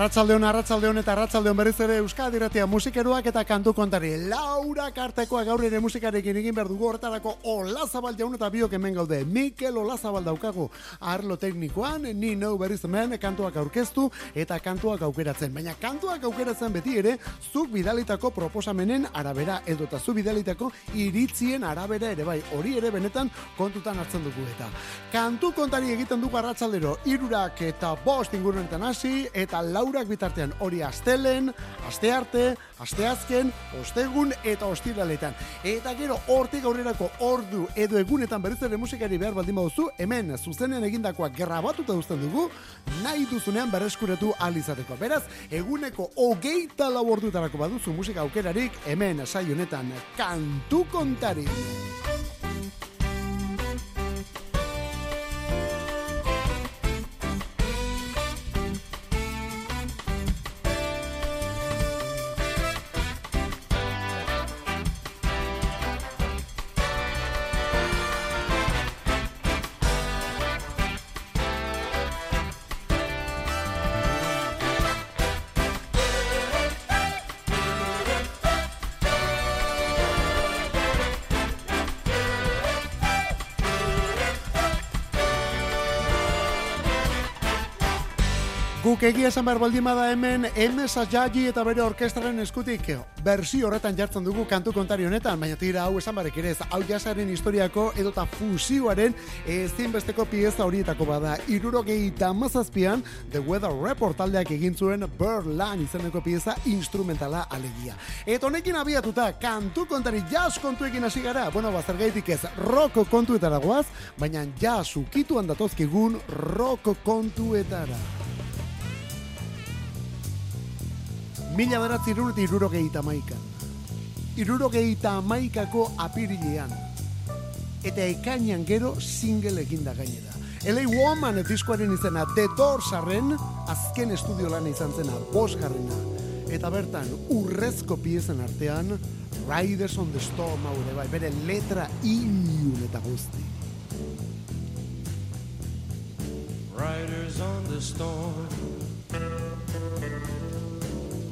Arratsaldeon, arratsaldeon eta arratsaldeon berriz ere Euskadi Irratia musikeroak eta kantu kontari. Laura Kartekoa gaur ere musikarekin egin behar dugu horretarako Olazabal jaun eta biok hemen gaude. Mikel Olazabal daukagu arlo teknikoan, ni neu berriz hemen kantuak aurkeztu eta kantuak aukeratzen. Baina kantuak aukeratzen beti ere, zuk bidalitako proposamenen arabera edo eta zu bidalitako iritzien arabera ere bai. Hori ere benetan kontutan hartzen dugu eta. Kantu kontari egiten dugu arratsaldero, irurak eta bost ingurunetan hasi eta laurak bitartean hori astelen, aste arte, aste azken, ostegun eta ostiraletan. Eta gero hortik aurrerako ordu edo egunetan berriz ere musikari behar baldin baduzu, hemen zuzenean egindakoa grabatuta uzten dugu, nahi duzunean berreskuretu alizateko. Beraz, eguneko hogeita lau ordutarako baduzu musika aukerarik, hemen saionetan kantu kontari. Guk egia esan behar baldin bada hemen MS Jaji eta bere orkestraren eskutik bersi horretan jartzen dugu kantu kontari honetan, baina tira hau esan barek ere hau jasaren historiako edota fusioaren ezinbesteko pieza horietako bada irurogei tamazazpian The Weather Report taldeak egin zuen Berlan izeneko pieza instrumentala alegia. Eta honekin abiatuta kantu kontari jazz kontuekin hasi gara, bueno, bazar gaitik ez roko kontuetara goaz, baina jazz ukituan datozkigun roko kontuetara. Mila beratzi irunetik irurogeita maikan. Irurogeita maikako apirilean. Eta ekainan gero single eginda gainera. LA Woman diskoaren izena The Doorsaren azken estudio lan izan zena, bosgarrena. Eta bertan, urrezko piezen artean, Riders on the Storm hau bai, bere letra ilun eta guzti. Riders on the Storm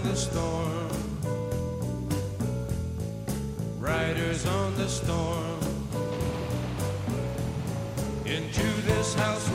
on the storm. Riders on the storm. Into this house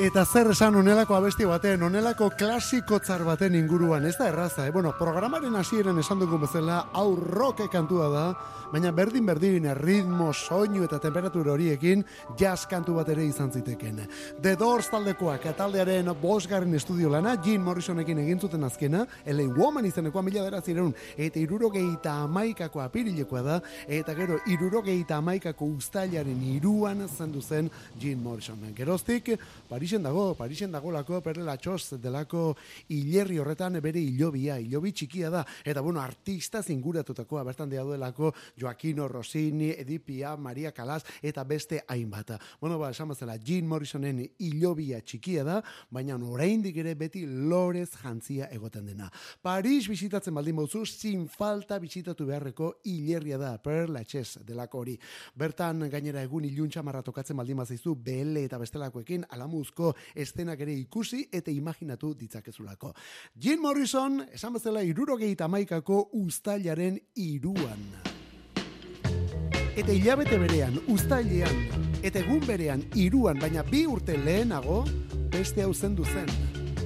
Eta zer esan onelako abesti baten, onelako klasikotzar baten inguruan, ez da erraza, eh? Bueno, programaren hasieran esan dugun bezala, rock kantua da, baina berdin berdin ritmo, soinu eta temperatura horiekin jazz kantu bat ere izan ziteken. The Doors taldekoak taldearen bosgarren estudio lana, Jim Morrisonekin egin zuten azkena, LA Woman izenekoa mila dara zireun, eta irurogeita amaikako apirilekoa da, eta gero irurogeita amaikako ustailaren iruan zendu zen Jim Morrison. Geroztik, Parisen dago, Parisen dagolako, perlela txoz delako hilerri horretan bere hilobia, hilobi txikia da, eta bueno, artista zinguratutakoa, bertan delako Joaquino Rossini, Edipia, Maria Calas, eta beste hainbata. Bueno, ba, esan bazela, Jim Morrisonen hilobia txikia da, baina oraindik ere beti lorez jantzia egoten dena. Paris bisitatzen baldin bauzu, sin falta bisitatu beharreko hilerria da, per Lachaise delako hori. Bertan gainera egun iluntza marra tokatzen baldin bazaizu, BL eta bestelakoekin alamuzko estenak ere ikusi eta imaginatu ditzakezulako. Jim Morrison, esan bezala irurogeita maikako ustailaren iruan. Eta hilabete berean, ustailean, eta egun berean, iruan, baina bi urte lehenago, beste hau zendu zen.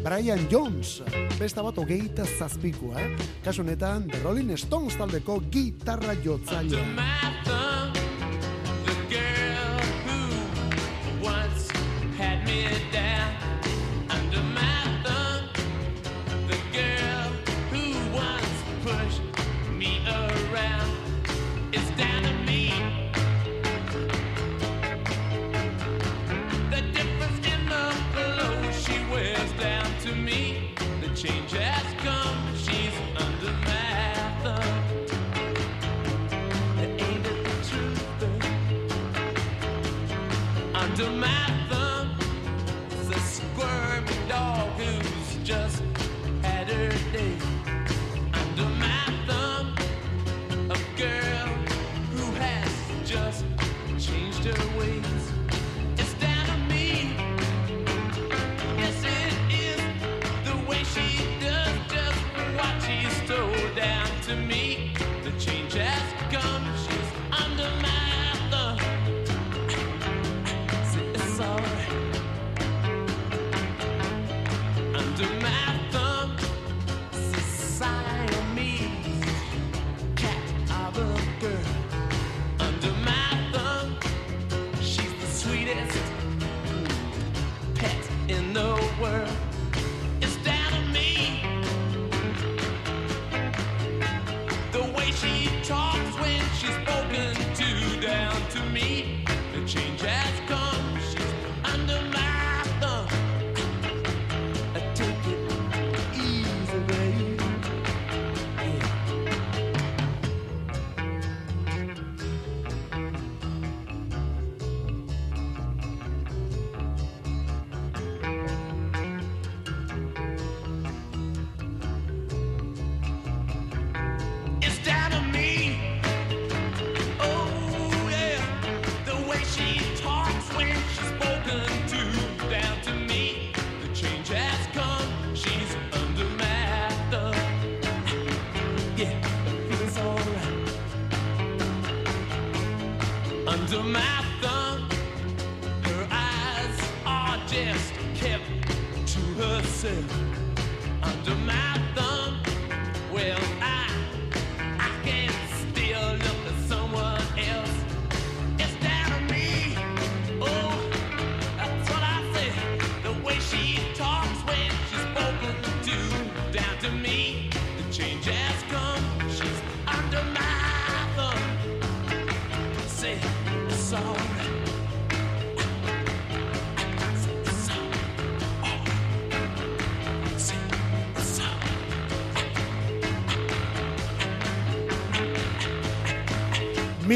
Brian Jones, besta bat hogeita zazpikoa, eh? Kasu honetan, The Rolling Stones taldeko gitarra jotzailea. Once had me down.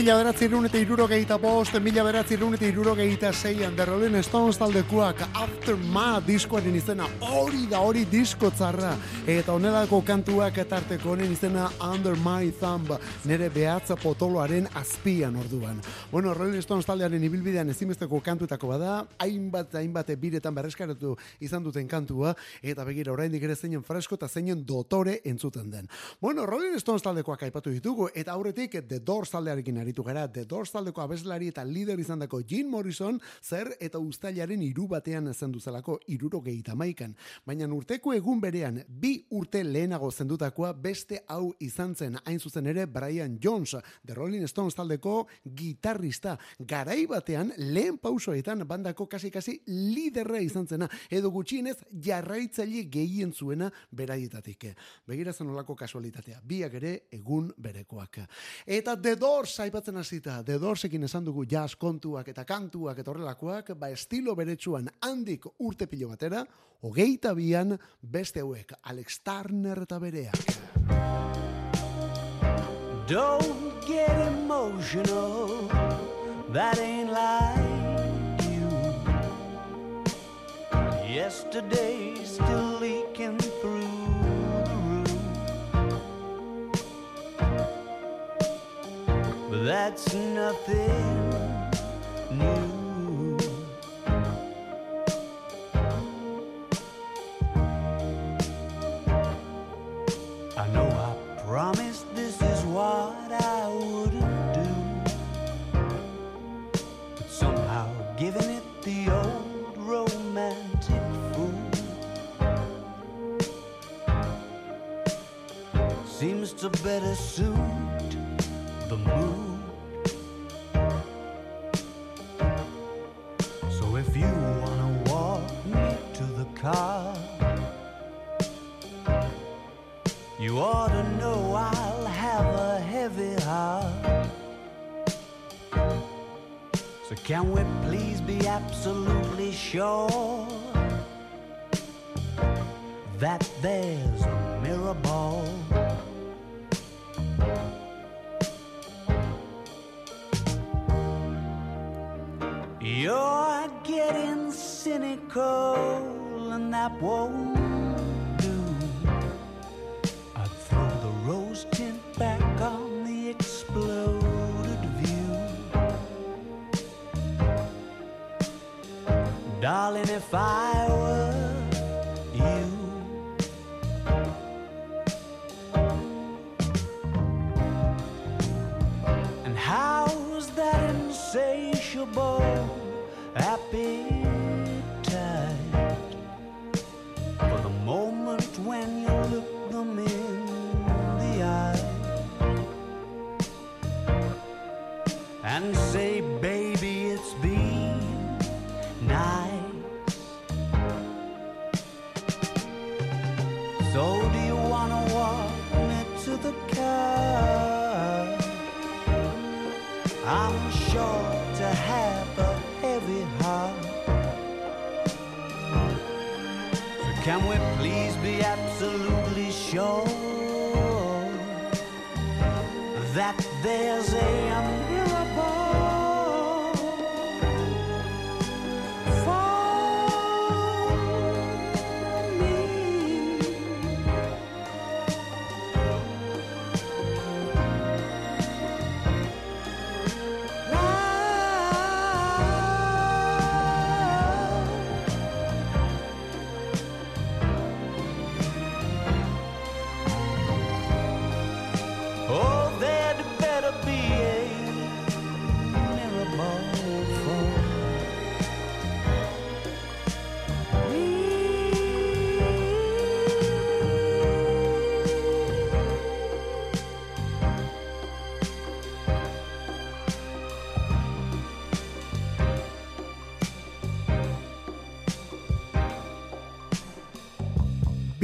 Mila beratzi eta irurogeita bost, mila beratzi eta irurogeita zeian, The Rolling Stones taldekuak After Ma diskoaren izena, hori da hori disko tzarra, eta onelako kantuak etarteko honen izena Under My Thumb, nere behatza potoloaren azpian orduan. Bueno, Rolling Stones taldearen ibilbidean ezimesteko kantuetako bada, hainbat, hainbat biretan berreskaratu izan duten kantua, eta begira oraindik ere zeinen fresko eta zeinen dotore entzuten den. Bueno, Rolling Stones taldekoak aipatu ditugu, eta aurretik The Doors taldearekin aritu gara, The Doors taldeko abeslari eta lider izan dako Jim Morrison, zer eta ustailaren iru batean zendu zelako irurogeita maikan. Baina urteko egun berean, bi urte lehenago zendutakoa beste hau izan zen, hain zuzen ere Brian Jones, The Rolling Stones taldeko gitarrista, garai batean lehen pausoetan bandako kasi-kasi liderra izan zena, edo gutxienez jarraitzaile gehien zuena beraietatik. Begira zen olako kasualitatea, biak ere egun berekoak. Eta The Doors aipatzen hasita, The Doorsekin esan dugu jazz kontuak eta kantuak eta horrelakoak, ba estilo beretsuan handik urte pilo batera, hogeita bian beste hauek, Alex Turner eta bereak. Don't get emotional. That ain't like you. Yesterday's still leaking through the. But that's nothing seems to better suit the mood. So if you wanna walk me to the car, you ought to know I'll have a heavy heart. So can we please be absolutely sure that there's a mirror ball? You're getting cynical, and that won't do. I'd throw the rose tint back on the exploded view. Darling, if I were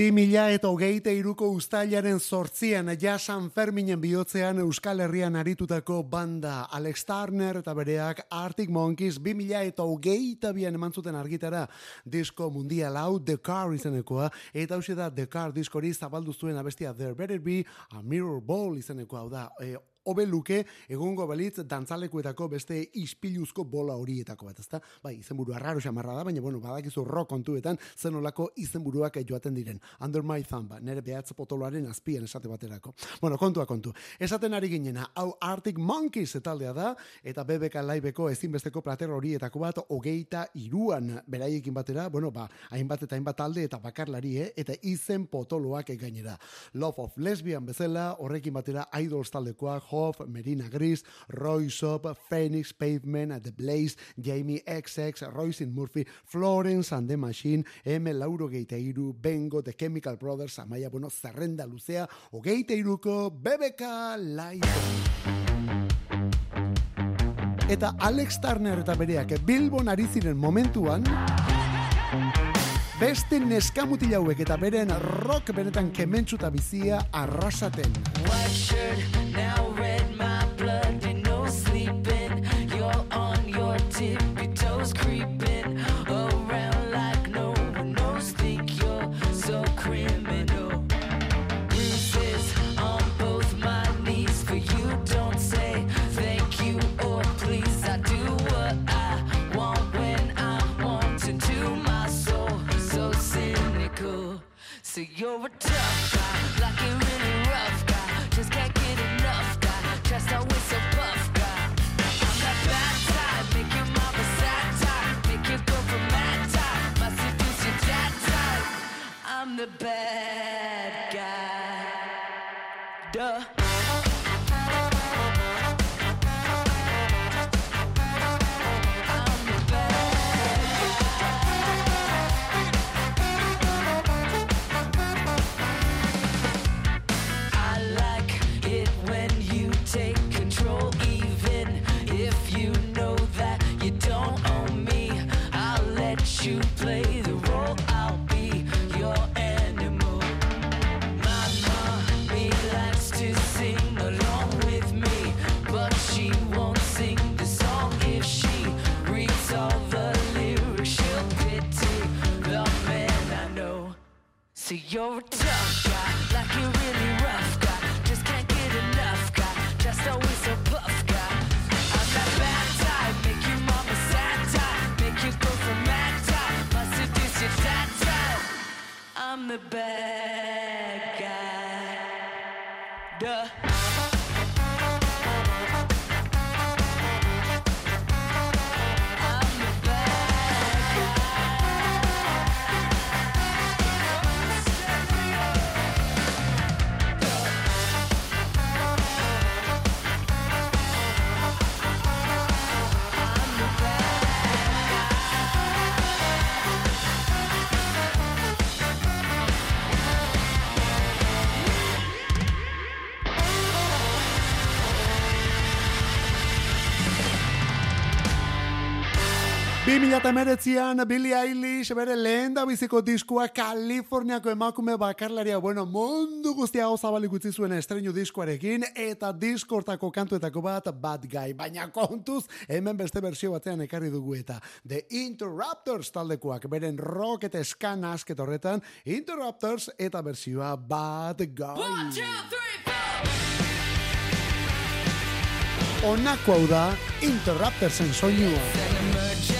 2000 eta hogeite iruko ustailaren sortzian ja San Ferminen bihotzean Euskal Herrian aritutako banda Alex Turner eta bereak Arctic Monkeys 2000 eta hogeita bian eman zuten argitara disko mundial hau The Car izenekoa eta hausia da The Car diskori zabaldu zuen abestia There Better Be A Mirror Ball izenekoa hau da e, hobe luke egongo balitz dantzalekuetako beste ispiluzko bola horietako bat, ezta? Bai, izenburu arraro xamarra da, baina bueno, badakizu rock kontuetan zenolako izenburuak joaten diren. Under my thumb, ba, nere behatz potoloaren azpian esate baterako. Bueno, kontua kontu. Esaten ari ginena, hau Arctic Monkeys taldea da, eta BBK Liveko ezinbesteko plater horietako bat, hogeita iruan beraiekin batera, bueno, ba, hainbat eta hainbat talde eta bakarlari, eh? eta izen potoloak gainera. Love of Lesbian bezala, horrekin batera Idols taldekoak, Hoff, Merina Gris, Roy Shop, Phoenix, Pavement, The Blaze, Jamie XX, Royce Murphy, Florence and the Machine, M. Lauro geita iru, Bengo, The Chemical Brothers, Amaia, bueno, zerrenda luzea, hogeita iruko, BBK Live. Eta Alex Turner eta bereak Bilbon ari ziren momentuan, beste neskamutil hauek eta beren rock benetan kementsuta bizia arrasaten. 2008an Billy Eilish bere lehen da biziko diskua Kaliforniako emakume bakarlaria bueno mundu guztia hau zabalik utzi zuen estreinu diskoarekin eta diskortako kantuetako bat Bad Guy. Baina kontuz hemen beste bersio batean ekarri dugu eta The Interrupters taldekuak beren rock eta skan asket horretan Interrupters eta bersioa Bad Guy. One, two, three, Honako hau da Interruptersen soinua.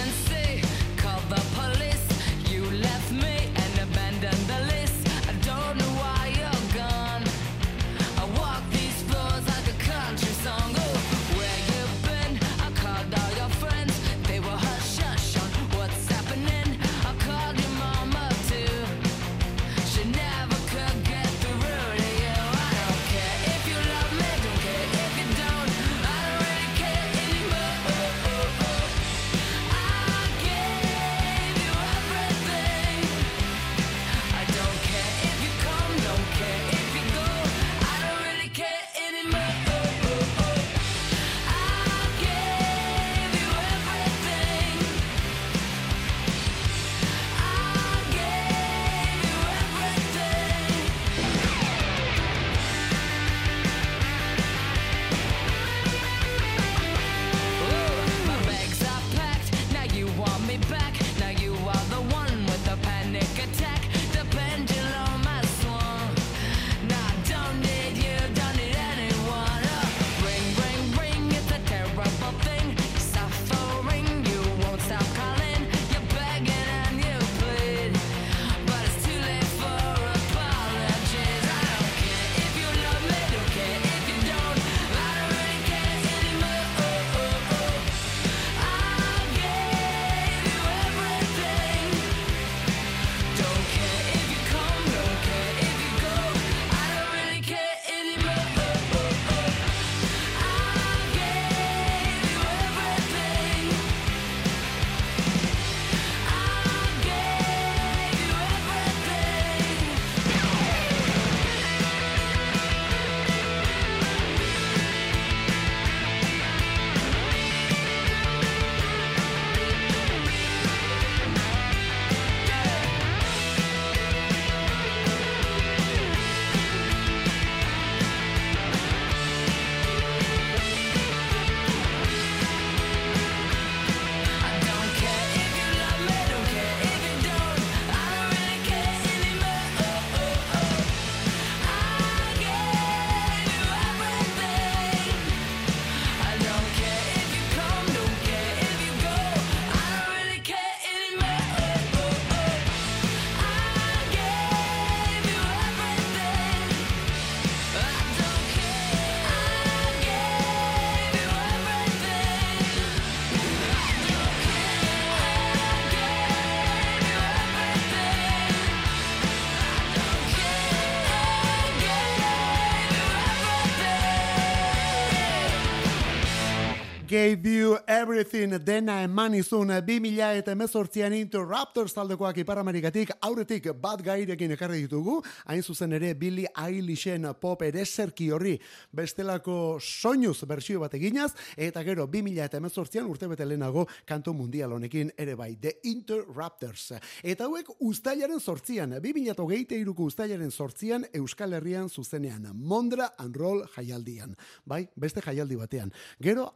Gave you everything dena eman izun 2000 eta emezortzian Interrupters taldekoak Ipar Amerikatik aurretik bat gairekin ekarri ditugu, hain zuzen ere Billy Eilishen pop ereserki horri bestelako soinuz bersio bat eginaz, eta gero 2000 eta emezortzian urte bete lehenago kantu mundial honekin ere bai, The Interrupters. Eta hauek ustailaren sortzian, 2000 eta hogeite iruko ustailaren sortzian Euskal Herrian zuzenean, Mondra and Roll jaialdian. Bai, beste jaialdi batean. Gero,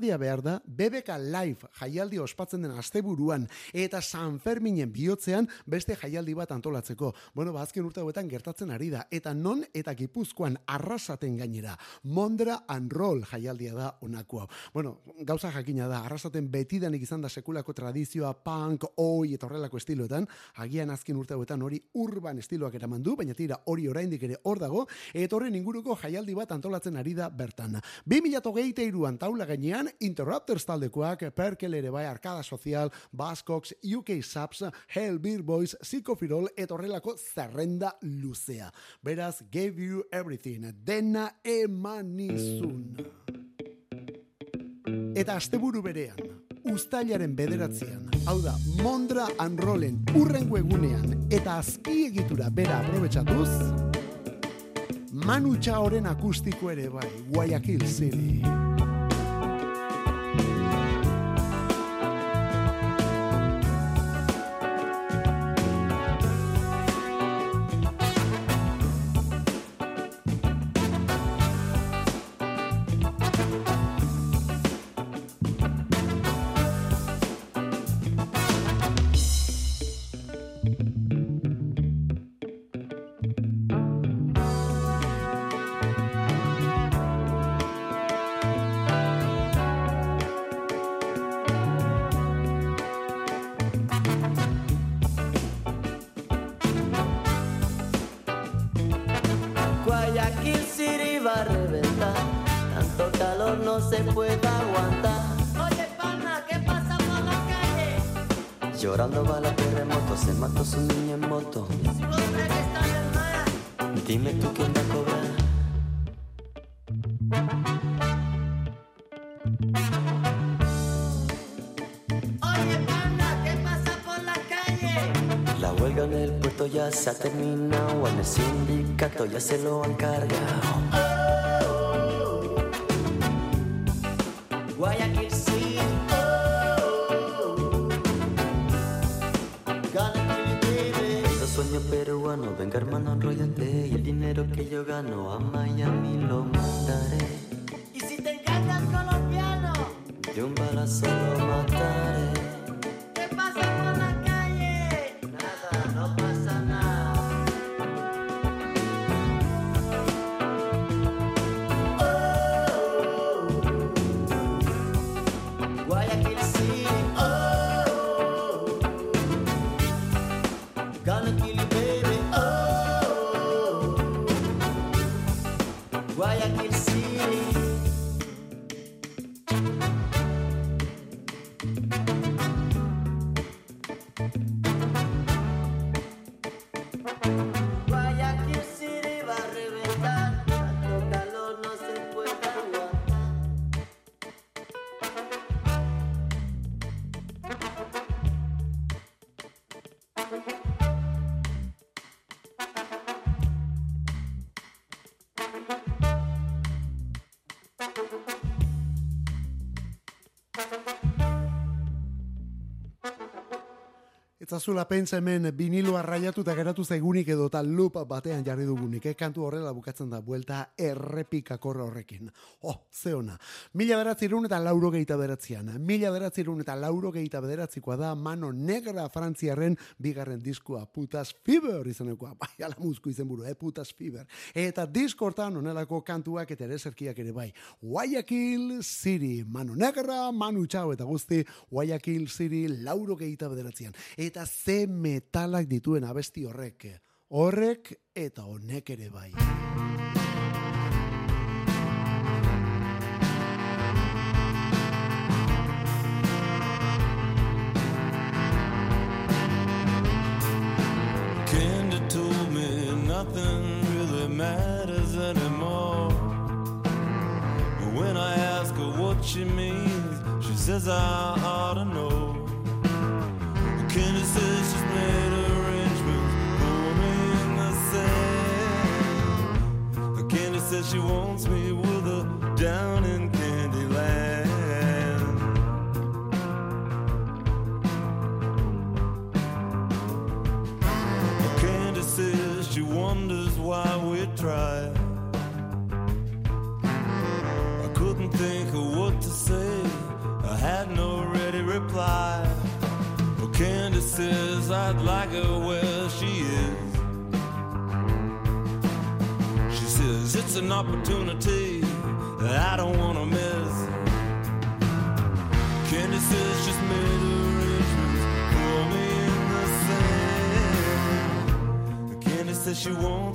ausardia behar da, BBK Live jaialdi ospatzen den asteburuan eta San Ferminen bihotzean beste jaialdi bat antolatzeko. Bueno, ba, azken urte hauetan gertatzen ari da. Eta non eta gipuzkoan arrasaten gainera. Mondra and Roll jaialdia da onako hau. Bueno, gauza jakina da, arrasaten betidanik izan da sekulako tradizioa punk, oi eta horrelako estiloetan, agian azken urte hauetan hori urban estiloak eraman du, baina tira hori oraindik ere hor dago, eta horren inguruko jaialdi bat antolatzen ari da bertan. 2023an taula gainean Interrupters taldekoak Perkel ere bai Arkada Social, Baskox, UK Subs, Hell Beer Boys, Psikofirol eta horrelako zerrenda luzea. Beraz, gave you everything, dena emanizun. Eta asteburu berean, ustailaren bederatzean, hau da, Mondra Anrolen urrengo egunean eta azpiegitura bera aprobetsatuz, Manu Chaoren akustiko ere bai, Guayaquil City. Ya se lo han cargado. Guayaquil City. Los sueños peruanos, venga hermano, enrollate y el dinero que yo gano a Miami lo mandaré. Y si te engañas colombiano, De un balazo lo Etzazula pentsa hemen biniloa raiatu eta geratu zaigunik edo eta loop batean jarri dugunik, eh? kantu horrela bukatzen da, buelta errepikakorra horrekin. Oh, ze ona. Mila beratzirun eta lauro gehieta beratzean. Mila beratzirun eta lauro gehieta beratzikoa da Mano Negra Frantziarren bigarren diskua, Putas Fever izanekoa. Bai, ala muzku izen buru, eh? Putas Fever. Eta diskortan onelako kantuak eta ereserkiak ere bai. Guayaquil City, Mano Negra, Manu Txau eta guzti, Guayaquil City lauro gehieta bederatzean. Eta ze metalak dituen abesti horrek. Horrek eta honek ere bai. you want.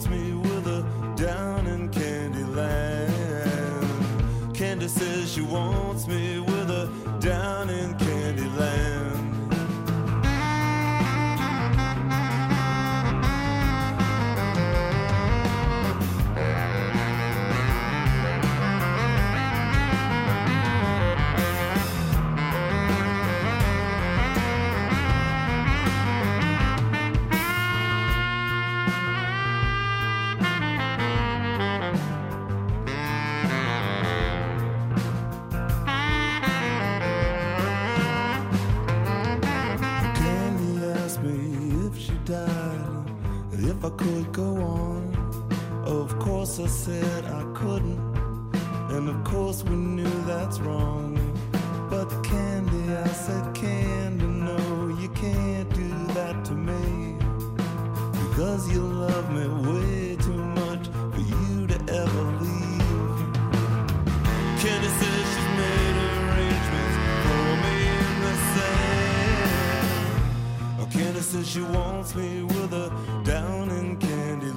I could go on. Of course, I said I couldn't, and of course, we knew that's wrong. But Candy, I said, Candy, no, you can't do that to me. Because you love me way too much for you to ever leave. Candy says she's made arrangements for me in the sand. Candy says she wants me with her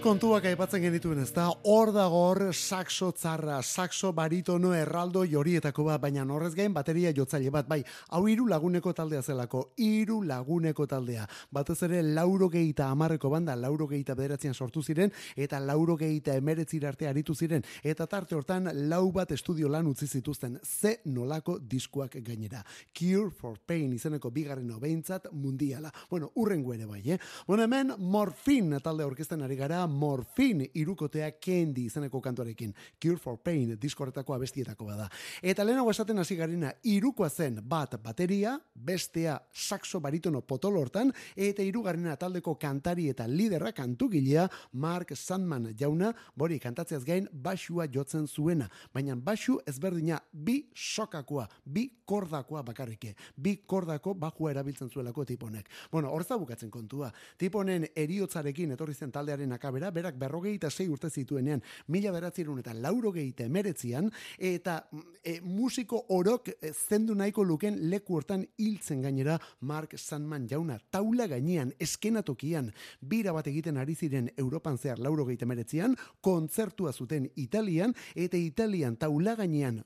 Kontuak aipatzen genituen ez da, hor dago hor saxo tzarra, saxo baritono erraldo jorietako bat, baina horrez gain bateria jotzaile bat, bai, hau hiru laguneko taldea zelako, hiru laguneko taldea. Batez ere lauro geita amarreko banda, lauro geita bederatzean sortu ziren, eta lauro geita emeretzir arte aritu ziren, eta tarte hortan lau bat estudio lan utzi zituzten, ze nolako diskuak gainera. Cure for Pain izeneko bigarren behintzat mundiala. Bueno, urrengo ere bai, eh? Bueno, hemen Morfin talde orkesten ari gara, Morfin irukotea Candy izeneko kantuarekin. Cure for Pain diskorretako abestietako bada. Eta lehenago esaten hasi garena, irukoa zen bat bateria, bestea saxo baritono potolo hortan, eta irugarrena taldeko kantari eta liderra kantugilea Mark Sandman jauna, bori kantatzeaz gain basua jotzen zuena, baina basu ezberdina bi sokakoa, bi kordakoa bakarrike, bi kordako bajua erabiltzen zuelako tiponek. Bueno, horza bukatzen kontua. Tiponen eriotzarekin etorri zen taldearen akabera, berak berrogeita sei urte zituenean, mila beratzerun eta laurogeita emeretzian, eta mm, e, musiko orok e, zendu nahiko luken leku hortan hiltzen gainera Mark Sandman jauna, taula gainean, eskenatokian, bira bat egiten ari ziren Europan zehar laurogeita emeretzian, kontzertua zuten Italian, eta Italian taula gainean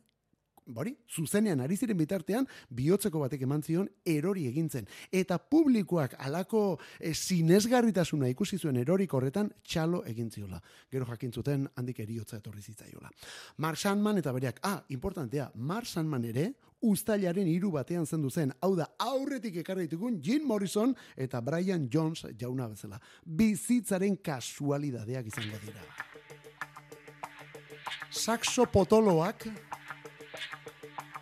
Bori, zuzenean ari ziren bitartean, bihotzeko batek eman zion erori egintzen. Eta publikoak alako e, sinesgarritasuna ikusi zuen erorik horretan txalo egin ziola. Gero jakin zuten handik eriotza etorri zitzaiola. Mark Sandman eta bereak, ah, importantea, Mark Sandman ere, ustailaren hiru batean zendu zen. Hau da, aurretik ekarri ditugun Jim Morrison eta Brian Jones jauna bezala. Bizitzaren kasualidadeak izango dira. Saxo potoloak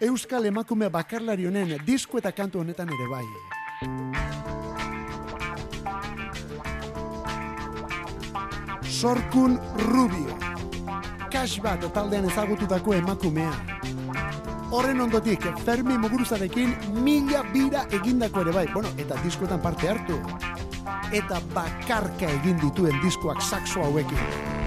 Euskal emakume bakarlari honen disko eta kantu honetan ere bai. Sorkun Rubio. Cash bat taldean ezagututako emakumea. Horren ondotik, Fermi Muguruzarekin mila bira egindako ere bai. Bueno, eta diskoetan parte hartu. eta bakarka egin dituen diskoak saxo hauekin.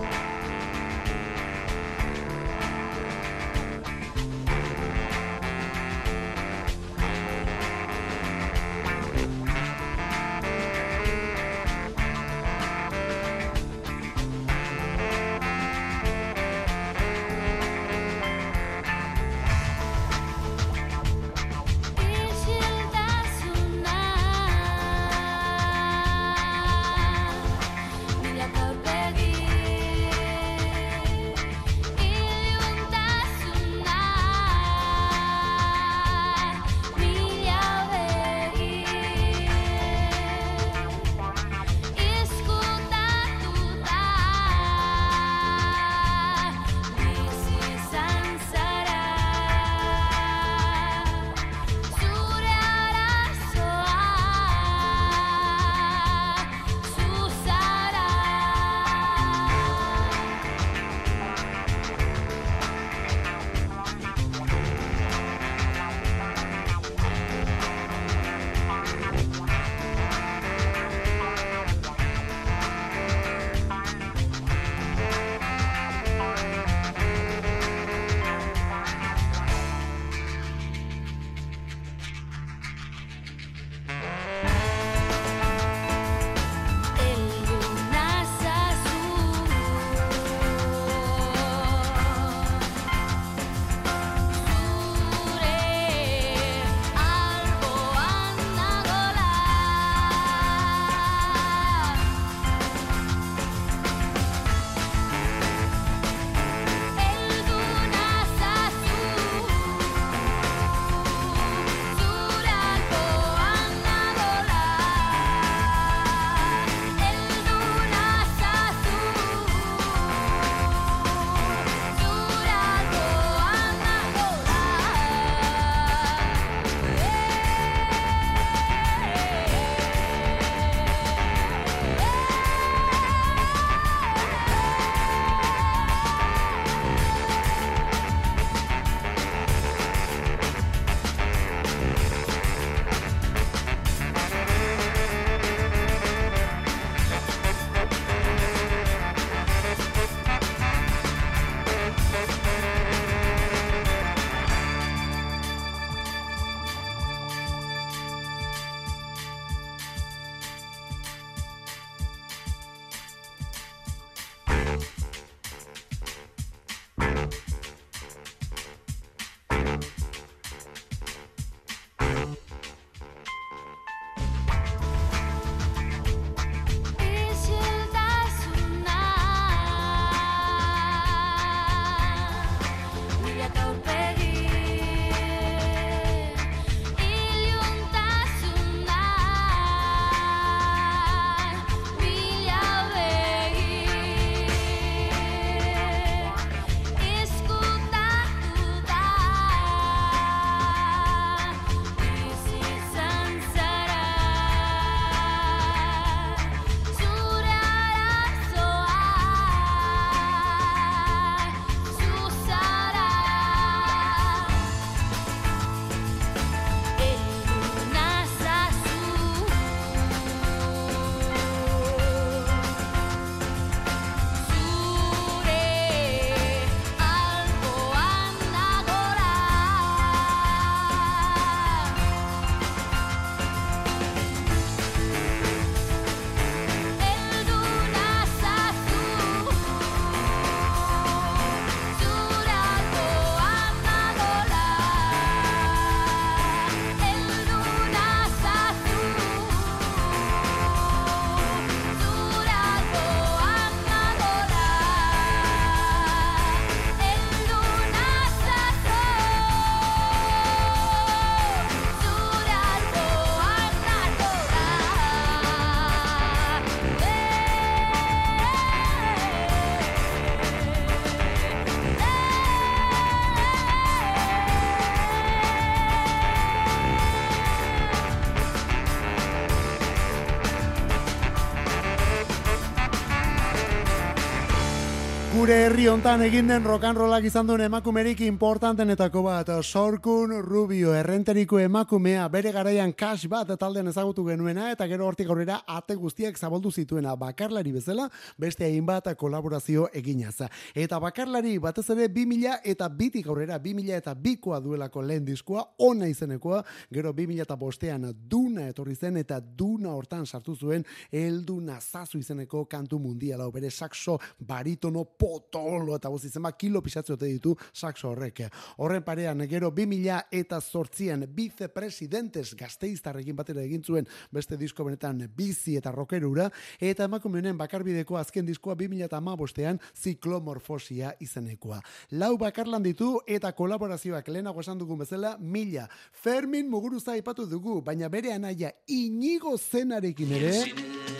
Gure herri hontan egin den rock and rollak izan duen emakumerik importantenetako bat, Sorkun Rubio, errenteriko emakumea, bere garaian cash bat taldean ezagutu genuena, eta gero hortik aurrera ate guztiak zabaldu zituena. Bakarlari bezala, beste hainbat kolaborazio eginaz. Eta bakarlari batez ere 2000 eta bitik aurrera, 2000 eta bikoa duelako lehen diskoa, ona izenekoa, gero 2000 eta bostean duna etorri zen, eta duna hortan sartu zuen, eldu nazazu izeneko kantu mundiala, bere saxo baritono potolo eta guzti zenba kilo pisatze ote ditu saxo horrek. Horren parean, gero 2000 eta zortzian vicepresidentes gazteiztarrekin batera egin zuen beste disko benetan bizi eta rockerura, eta emakume honen bakarbideko azken diskoa 2000 eta amabostean ziklomorfosia izenekoa. Lau bakarlan ditu eta kolaborazioak lehenago esan dugun bezala mila. Fermin muguruza aipatu dugu, baina bere anaia inigo zenarekin ere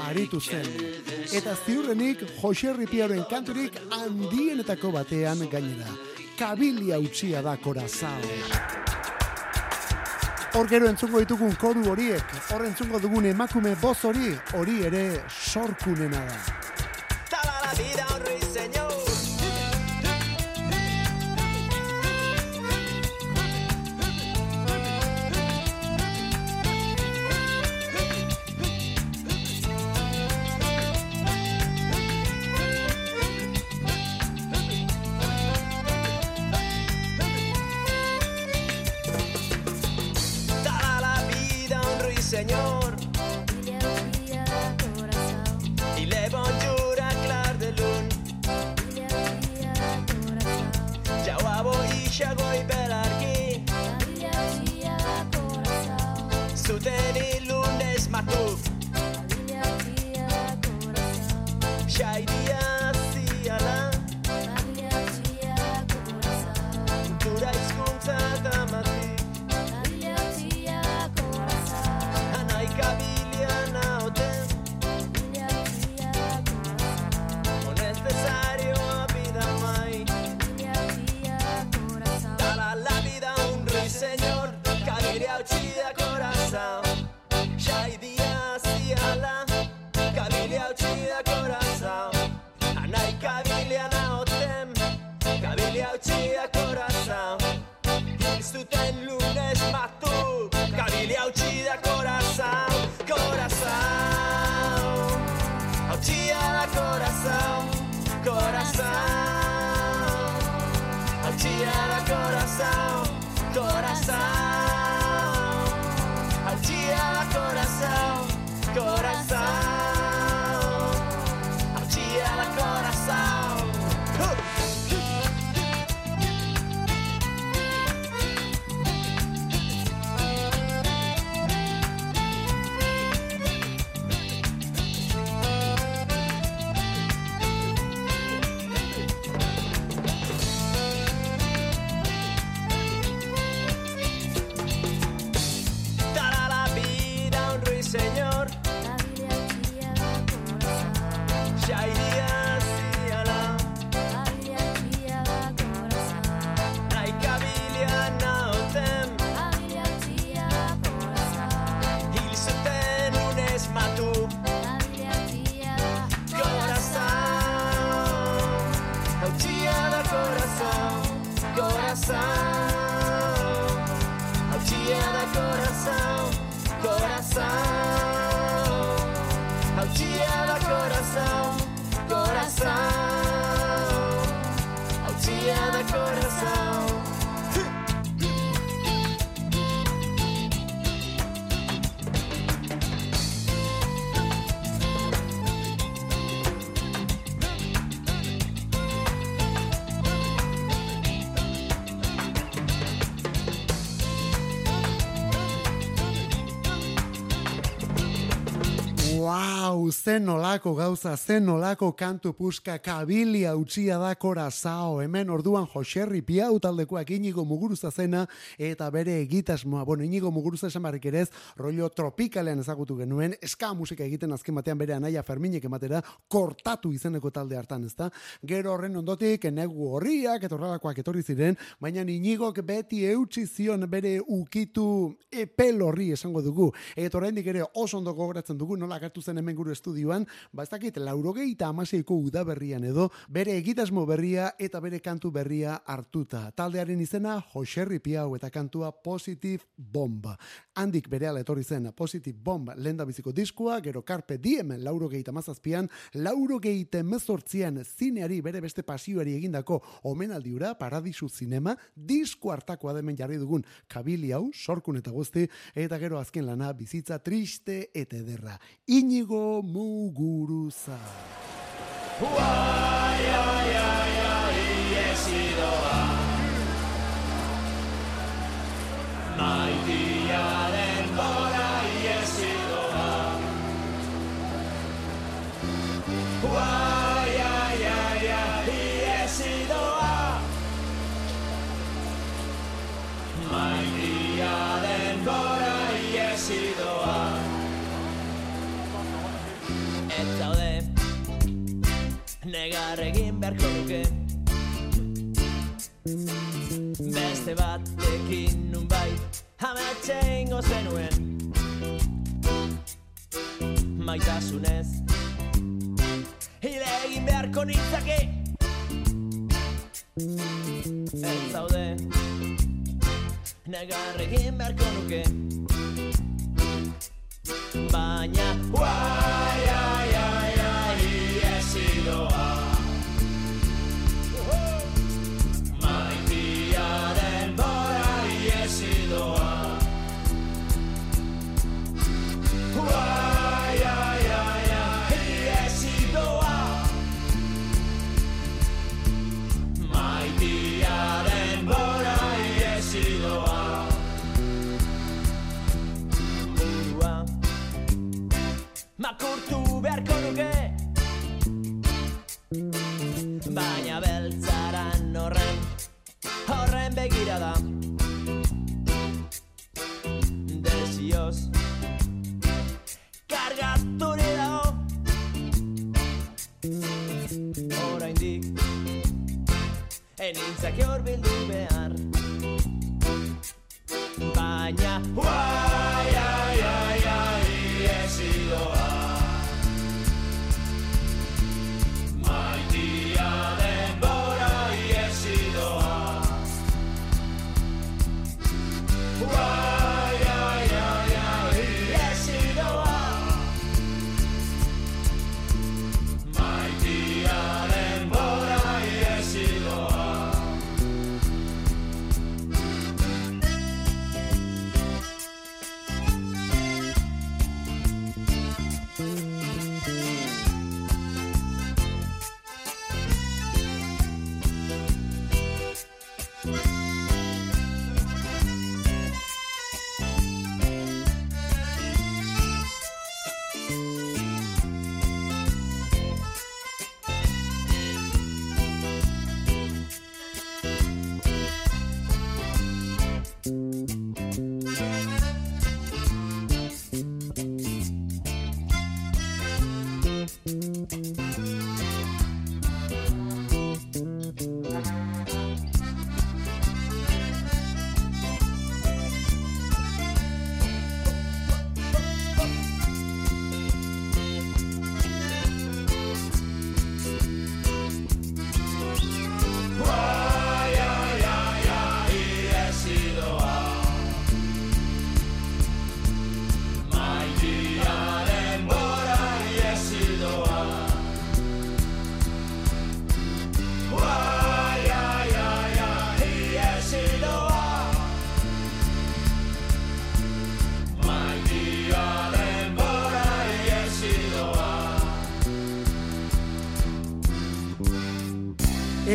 aritu zen. Eta ziurrenik Jose Ripiaren kanturik handienetako batean gainera. Kabilia utxia da korazao. Hor gero entzungo ditugun kodu horiek, hor entzungo dugun emakume boz hori, hori ere sorkunena da. Yeah. Zen nolako gauza, zen nolako kantu puska kabilia utxia da korazao. Hemen orduan Joserri Piau taldekoak inigo muguruza zena eta bere egitasmoa. Bueno, inigo muguruza esan barrik ere ez, rollo tropikalean ezagutu genuen, eska musika egiten azken batean bere anaia Ferminek ematera, kortatu izeneko talde hartan, ezta? Gero horren ondotik, negu horriak eta horrelakoak etorri ziren, baina inigok beti eutxi zion bere ukitu epel horri esango dugu. Eta oraindik ere oso ondo gogoratzen dugu, nola agertu zen hemen gure estudioan, ba ez dakit, laurogeita amaseiko udaberrian edo, bere egitasmo berria eta bere kantu berria hartuta. Taldearen izena, Joserri Piau eta kantua Positive Bomb. Handik bere etorri zen Positive Bomb lenda biziko diskua, gero Carpe Diem laurogeita mazazpian, laurogeita mezortzian zineari bere beste pasioari egindako omenaldiura, Paradisu Zinema, disko hartakoa demen jarri dugun kabili hau, sorkun eta guzti, eta gero azken lana bizitza triste eta ederra. Inigo Muguruza. Ez zaude Negar egin beharko nuke Beste nun bai Ametxe ingo zenuen Maitasunez Hile egin beharko nintzake Ez zaude Negar egin beharko nuke Baina Uai, Enintzake hor bildu behar Baina Uai, ai, ai, ai, iesidoa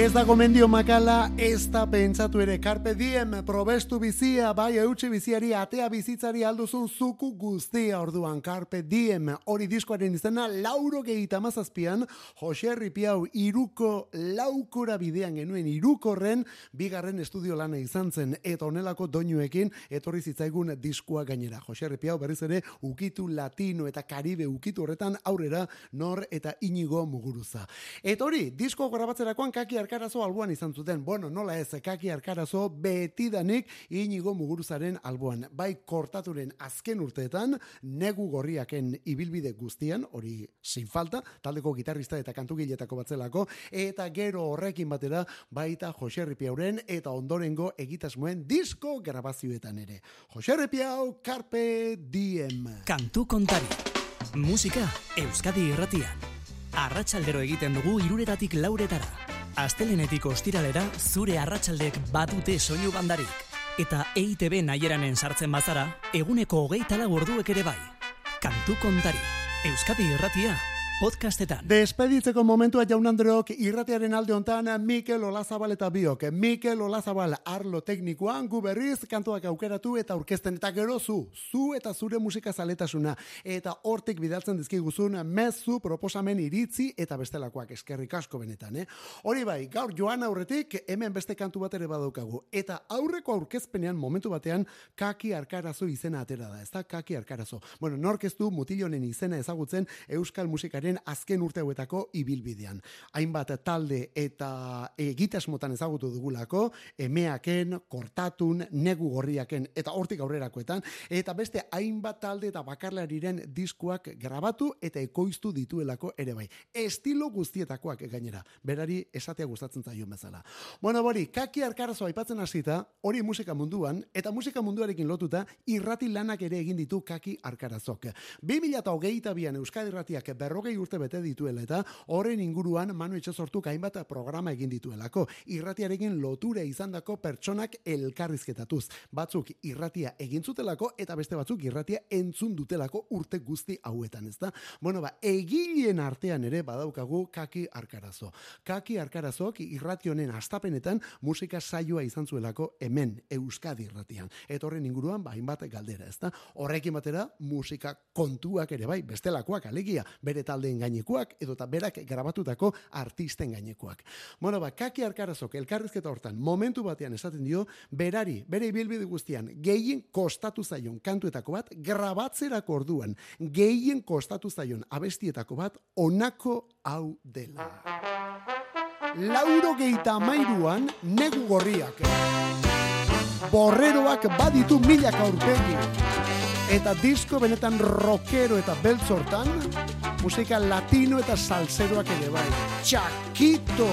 Ez da gomendio makala, ez da pentsatu ere. Carpe diem, probestu bizia, bai eutxe biziari, atea bizitzari alduzun zuku guztia orduan. Carpe diem, hori diskoaren izena, lauro gehita mazazpian, Jose Ripiau, iruko laukura bidean genuen, irukorren, bigarren estudio lana izan zen, eta onelako doinuekin, etorri zitzaigun diskua gainera. Jose Ripiau berriz ere, ukitu latino eta karibe ukitu horretan aurrera, nor eta inigo muguruza. Eta hori, disko grabatzerakoan kakia arkarazo alboan izan zuten. Bueno, nola ez, kaki arkarazo betidanik inigo muguruzaren alboan. Bai kortaturen azken urteetan, negu gorriaken ibilbide guztian, hori sin falta, taldeko gitarrista eta kantugiletako batzelako, eta gero horrekin batera, baita Jose Ripiauren eta ondorengo egitasmoen disko grabazioetan ere. Jose Ripiau, Carpe Diem. Kantu kontari. Musika Euskadi irratian. Arratsaldero egiten dugu iruretatik lauretara. Astelenetik ostiralera zure arratsaldek badute soinu bandarik. Eta EITB naieranen sartzen bazara, eguneko hogeita lau orduek ere bai. Kantu kontari. Euskadi irratia podcastetan. Despeditzeko momentua jaun Andreok irratearen alde hontan Mikel Olazabal eta biok. Mikel Olazabal arlo teknikoan gu berriz kantuak aukeratu eta aurkezten eta gero zu, zu eta zure musika zaletasuna eta hortik bidaltzen dizkiguzun mezu proposamen iritzi eta bestelakoak eskerrik asko benetan, eh? Hori bai, gaur joan aurretik hemen beste kantu bat ere badaukagu eta aurreko aurkezpenean momentu batean kaki arkarazo izena atera da, ezta? Kaki arkarazo. Bueno, nork ez du mutilonen izena ezagutzen euskal musikaren azken urte hauetako ibilbidean. Hainbat talde eta egitasmotan ezagutu dugulako, emeaken, kortatun, negu gorriaken eta hortik aurrerakoetan, eta beste hainbat talde eta bakarlariren diskuak grabatu eta ekoiztu dituelako ere bai. Estilo guztietakoak gainera, berari esatea gustatzen zaio bezala. Bueno, bori, kaki arkarazo aipatzen hasita, hori musika munduan, eta musika munduarekin lotuta, irrati lanak ere egin ditu kaki arkarazok. 2008an Euskadi Irratiak berrogei urte bete dituela eta horren inguruan Manu Itxasortuk hainbat programa egin dituelako. Irratiarekin loture izandako pertsonak elkarrizketatuz. Batzuk irratia egin zutelako eta beste batzuk irratia entzun dutelako urte guzti hauetan, ezta? Bueno, ba, egileen artean ere badaukagu Kaki Arkarazo. Kaki Arkarazok irrati honen astapenetan musika saioa izan zuelako hemen Euskadi irratian. Eta horren inguruan ba hainbat galdera, ezta? Horrekin batera musika kontuak ere bai, bestelakoak alegia, bere taldeen gainekoak edota berak grabatutako artisten gainekoak. Bueno, ba, Kaki Arkarazok elkarrizketa hortan momentu batean esaten dio berari, bere ibilbide guztian gehien kostatu zaion kantuetako bat grabatzerako orduan, gehien kostatu zaion abestietako bat onako hau dela. Lauro geita amairuan negu gorriak. Borreroak baditu milaka urtegi. Eta disko benetan rockero eta beltzortan, musika latino eta salseroak ere bai. Txakito!